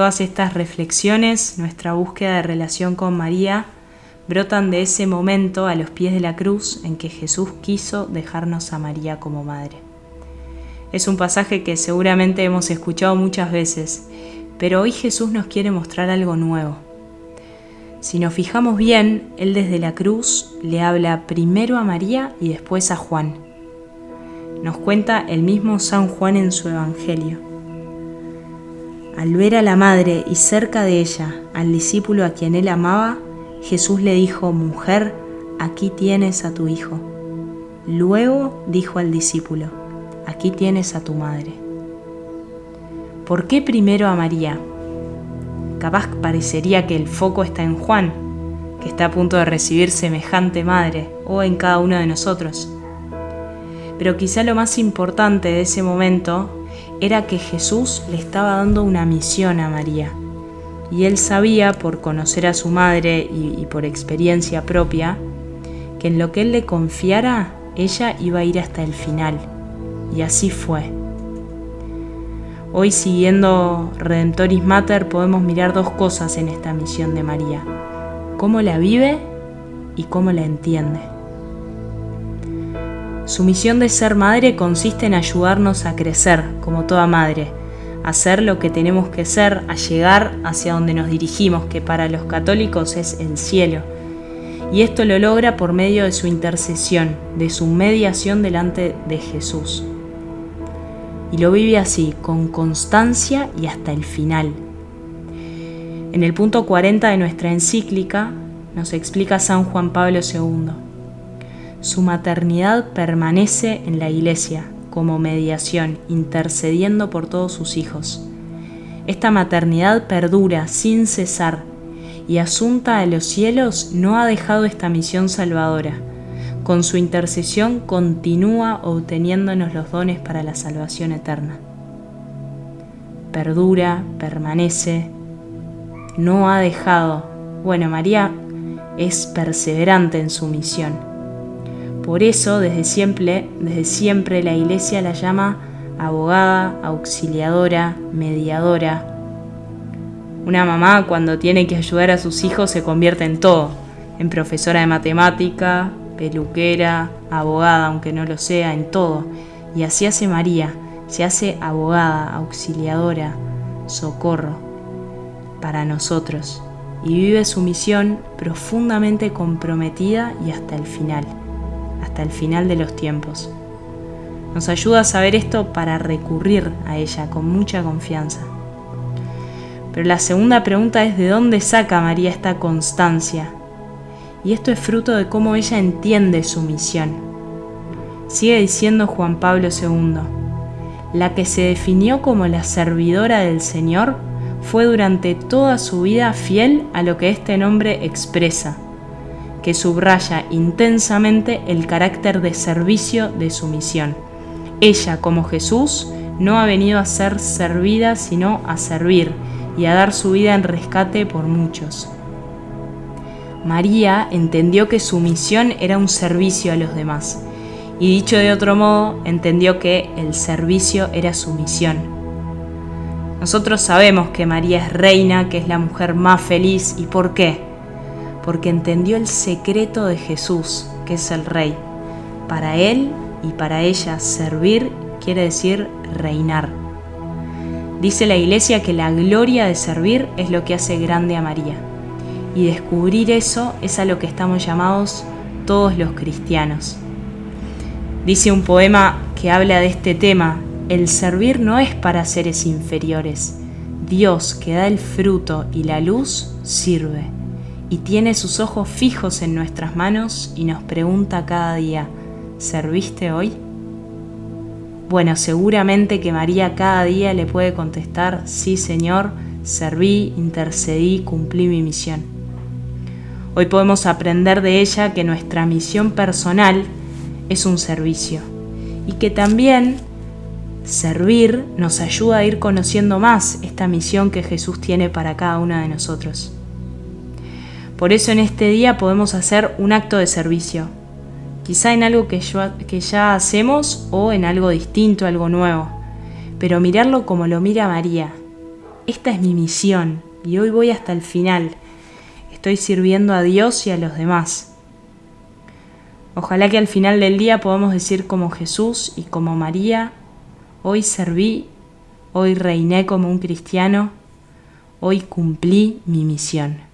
Todas estas reflexiones, nuestra búsqueda de relación con María, brotan de ese momento a los pies de la cruz en que Jesús quiso dejarnos a María como madre. Es un pasaje que seguramente hemos escuchado muchas veces, pero hoy Jesús nos quiere mostrar algo nuevo. Si nos fijamos bien, Él desde la cruz le habla primero a María y después a Juan. Nos cuenta el mismo San Juan en su Evangelio. Al ver a la madre y cerca de ella al discípulo a quien él amaba, Jesús le dijo, Mujer, aquí tienes a tu hijo. Luego dijo al discípulo, Aquí tienes a tu madre. ¿Por qué primero a María? Capaz parecería que el foco está en Juan, que está a punto de recibir semejante madre, o en cada uno de nosotros. Pero quizá lo más importante de ese momento era que Jesús le estaba dando una misión a María y él sabía, por conocer a su madre y, por experiencia propia, que en lo que él le confiara, ella iba a ir hasta el final. Y así fue. Hoy siguiendo Redentoris Mater podemos mirar dos cosas en esta misión de María. Cómo la vive y cómo la entiende. Su misión de ser madre consiste en ayudarnos a crecer como toda madre, a ser lo que tenemos que ser, a llegar hacia donde nos dirigimos, que para los católicos es el cielo. Y esto lo logra por medio de su intercesión, de su mediación delante de Jesús. Y lo vive así, con constancia y hasta el final. En el punto 40 de nuestra encíclica nos explica San Juan Pablo II. Su maternidad permanece en la Iglesia, como mediación, intercediendo por todos sus hijos. Esta maternidad perdura sin cesar y Asunta a los cielos no ha dejado esta misión salvadora. Con su intercesión continúa obteniéndonos los dones para la salvación eterna. Perdura, permanece, no ha dejado. Bueno, María es perseverante en su misión por eso, desde siempre, desde siempre la Iglesia la llama abogada, auxiliadora, mediadora. Una mamá cuando tiene que ayudar a sus hijos se convierte en todo, en profesora de matemática, peluquera, abogada, aunque no lo sea, en todo. Y así hace María, se hace abogada, auxiliadora, socorro para nosotros y vive su misión profundamente comprometida y hasta el final hasta el final de los tiempos. Nos ayuda a saber esto para recurrir a ella con mucha confianza. Pero la segunda pregunta es de dónde saca María esta constancia. Y esto es fruto de cómo ella entiende su misión. Sigue diciendo Juan Pablo II, la que se definió como la servidora del Señor fue durante toda su vida fiel a lo que este nombre expresa que subraya intensamente el carácter de servicio de su misión. Ella, como Jesús, no ha venido a ser servida, sino a servir y a dar su vida en rescate por muchos. María entendió que su misión era un servicio a los demás, y dicho de otro modo, entendió que el servicio era su misión. Nosotros sabemos que María es reina, que es la mujer más feliz, ¿y por qué? Porque entendió el secreto de Jesús, que es el Rey. Para él y para ella servir quiere decir reinar. Dice la iglesia que la gloria de servir es lo que hace grande a María. Y descubrir eso es a lo que estamos llamados todos los cristianos. Dice un poema que habla de este tema, el servir no es para seres inferiores. Dios que da el fruto y la luz sirve y tiene sus ojos fijos en nuestras manos y nos pregunta cada día, ¿serviste hoy? Bueno, seguramente que María cada día le puede contestar, sí Señor, serví, intercedí, cumplí mi misión. Hoy podemos aprender de ella que nuestra misión personal es un servicio y que también servir nos ayuda a ir conociendo más esta misión que Jesús tiene para cada una de nosotros. Por eso en este día podemos hacer un acto de servicio, quizá en algo que, ya hacemos o en algo distinto, algo nuevo, pero mirarlo como lo mira María, esta es mi misión y hoy voy hasta el final. Estoy sirviendo a Dios y a los demás. Ojalá que al final del día podamos decir como Jesús y como María, hoy serví, hoy reiné como un cristiano, hoy cumplí mi misión.